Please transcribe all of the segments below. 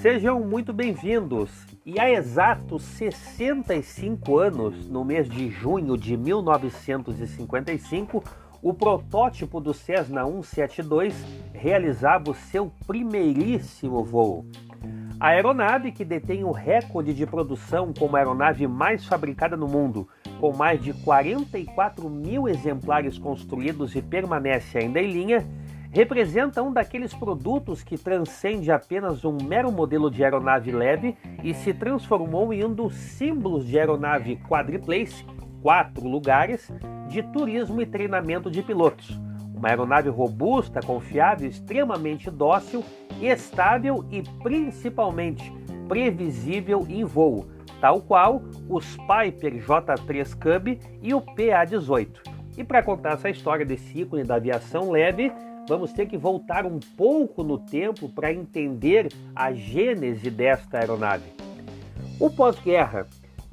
Sejam muito bem-vindos. E há exatos 65 anos, no mês de junho de 1955, o protótipo do Cessna 172 realizava o seu primeiríssimo voo. A aeronave, que detém o recorde de produção como a aeronave mais fabricada no mundo, com mais de 44 mil exemplares construídos e permanece ainda em linha, representa um daqueles produtos que transcende apenas um mero modelo de aeronave leve e se transformou em um dos símbolos de aeronave quadriplace, quatro lugares, de turismo e treinamento de pilotos. Uma aeronave robusta, confiável, extremamente dócil, estável e principalmente previsível em voo, tal qual os Piper J3 Cub e o PA-18. E para contar essa história desse ícone da aviação leve, vamos ter que voltar um pouco no tempo para entender a gênese desta aeronave. O pós-guerra,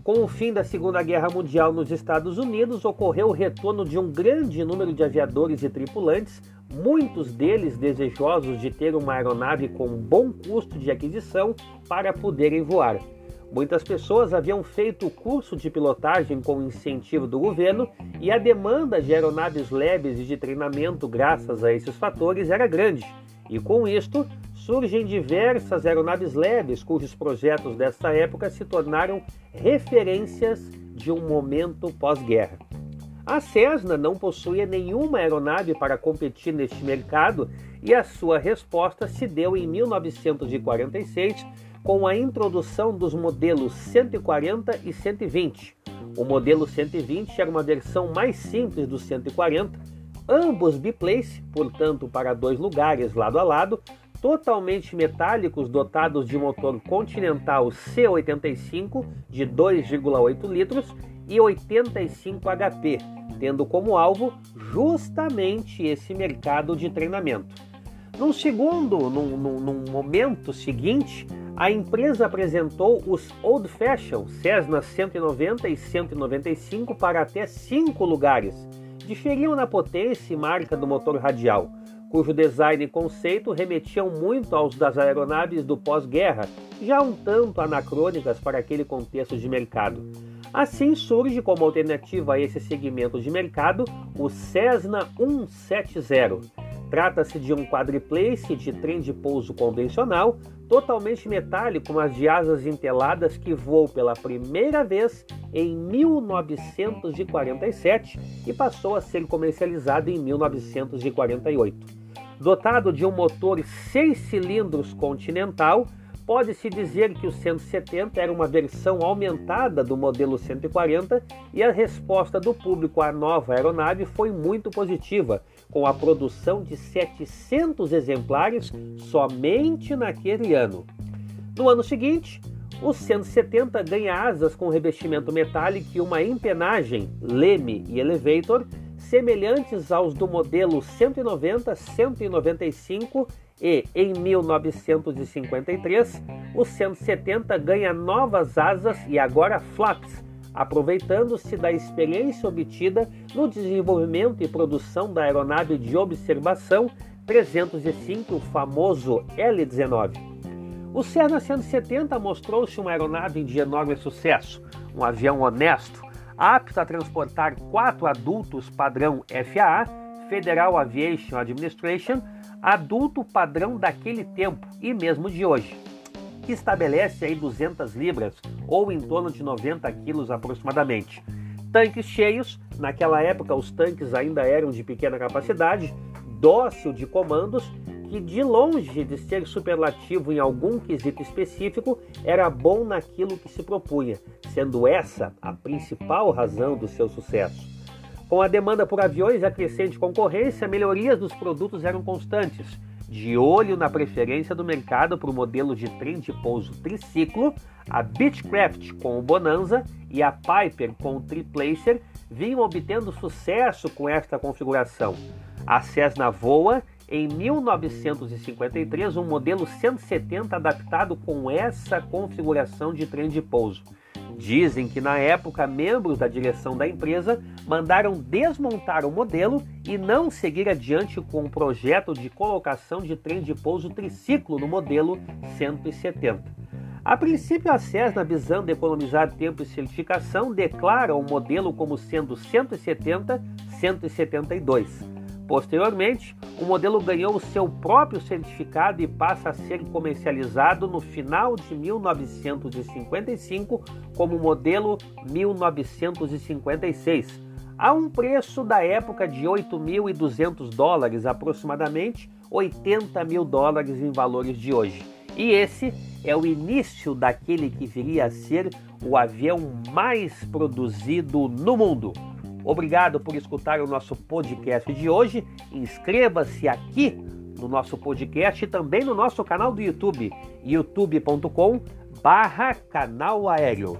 com o fim da Segunda Guerra Mundial nos Estados Unidos, ocorreu o retorno de um grande número de aviadores e tripulantes, muitos deles desejosos de ter uma aeronave com bom custo de aquisição para poderem voar. Muitas pessoas haviam feito o curso de pilotagem com incentivo do governo e a demanda de aeronaves leves e de treinamento, graças a esses fatores, era grande. E com isto, surgem diversas aeronaves leves cujos projetos dessa época se tornaram referências de um momento pós-guerra. A Cessna não possuía nenhuma aeronave para competir neste mercado e a sua resposta se deu em 1946 com a introdução dos modelos 140 e 120. O modelo 120 era uma versão mais simples do 140, ambos biplace, portanto para dois lugares lado a lado, totalmente metálicos dotados de motor Continental C85 de 2,8 litros e 85 HP, tendo como alvo justamente esse mercado de treinamento. Num segundo, num, num, num momento seguinte, a empresa apresentou os Old Fashion Cessna 190 e 195 para até cinco lugares. Diferiam na potência e marca do motor radial, cujo design e conceito remetiam muito aos das aeronaves do pós-guerra, já um tanto anacrônicas para aquele contexto de mercado. Assim surge como alternativa a esse segmento de mercado o Cessna 170 Trata-se de um quadriplace de trem de pouso convencional, totalmente metálico, mas de asas enteladas que voou pela primeira vez em 1947 e passou a ser comercializado em 1948. Dotado de um motor 6 cilindros continental, Pode-se dizer que o 170 era uma versão aumentada do modelo 140 e a resposta do público à nova aeronave foi muito positiva, com a produção de 700 exemplares somente naquele ano. No ano seguinte, o 170 ganha asas com revestimento metálico e uma empenagem, leme e elevator semelhantes aos do modelo 190, 195 e em 1953 o 170 ganha novas asas e agora flaps, aproveitando-se da experiência obtida no desenvolvimento e produção da aeronave de observação 305, o famoso L-19. O Cessna 170 mostrou-se uma aeronave de enorme sucesso, um avião honesto, apto a transportar quatro adultos padrão FAA, Federal Aviation Administration, adulto padrão daquele tempo e mesmo de hoje, que estabelece aí 200 libras ou em torno de 90 quilos aproximadamente. Tanques cheios, naquela época os tanques ainda eram de pequena capacidade, dócil de comandos, que de longe de ser superlativo em algum quesito específico, era bom naquilo que se propunha, sendo essa a principal razão do seu sucesso. Com a demanda por aviões e a crescente concorrência, melhorias dos produtos eram constantes. De olho na preferência do mercado para o modelo de trem de pouso triciclo, a Beechcraft com o Bonanza e a Piper com o Triplacer vinham obtendo sucesso com esta configuração. A Cessna voa em 1953 um modelo 170 adaptado com essa configuração de trem de pouso. Dizem que na época membros da direção da empresa mandaram desmontar o modelo e não seguir adiante com o projeto de colocação de trem de pouso triciclo no modelo 170. A princípio, a Cessna, visando economizar tempo e certificação, declara o modelo como sendo 170-172. Posteriormente, o modelo ganhou o seu próprio certificado e passa a ser comercializado no final de 1955 como modelo 1956, a um preço da época de 8.200 dólares, aproximadamente 80 mil dólares em valores de hoje. E esse é o início daquele que viria a ser o avião mais produzido no mundo. Obrigado por escutar o nosso podcast de hoje. Inscreva-se aqui no nosso podcast e também no nosso canal do YouTube, youtube.com barra canal aéreo.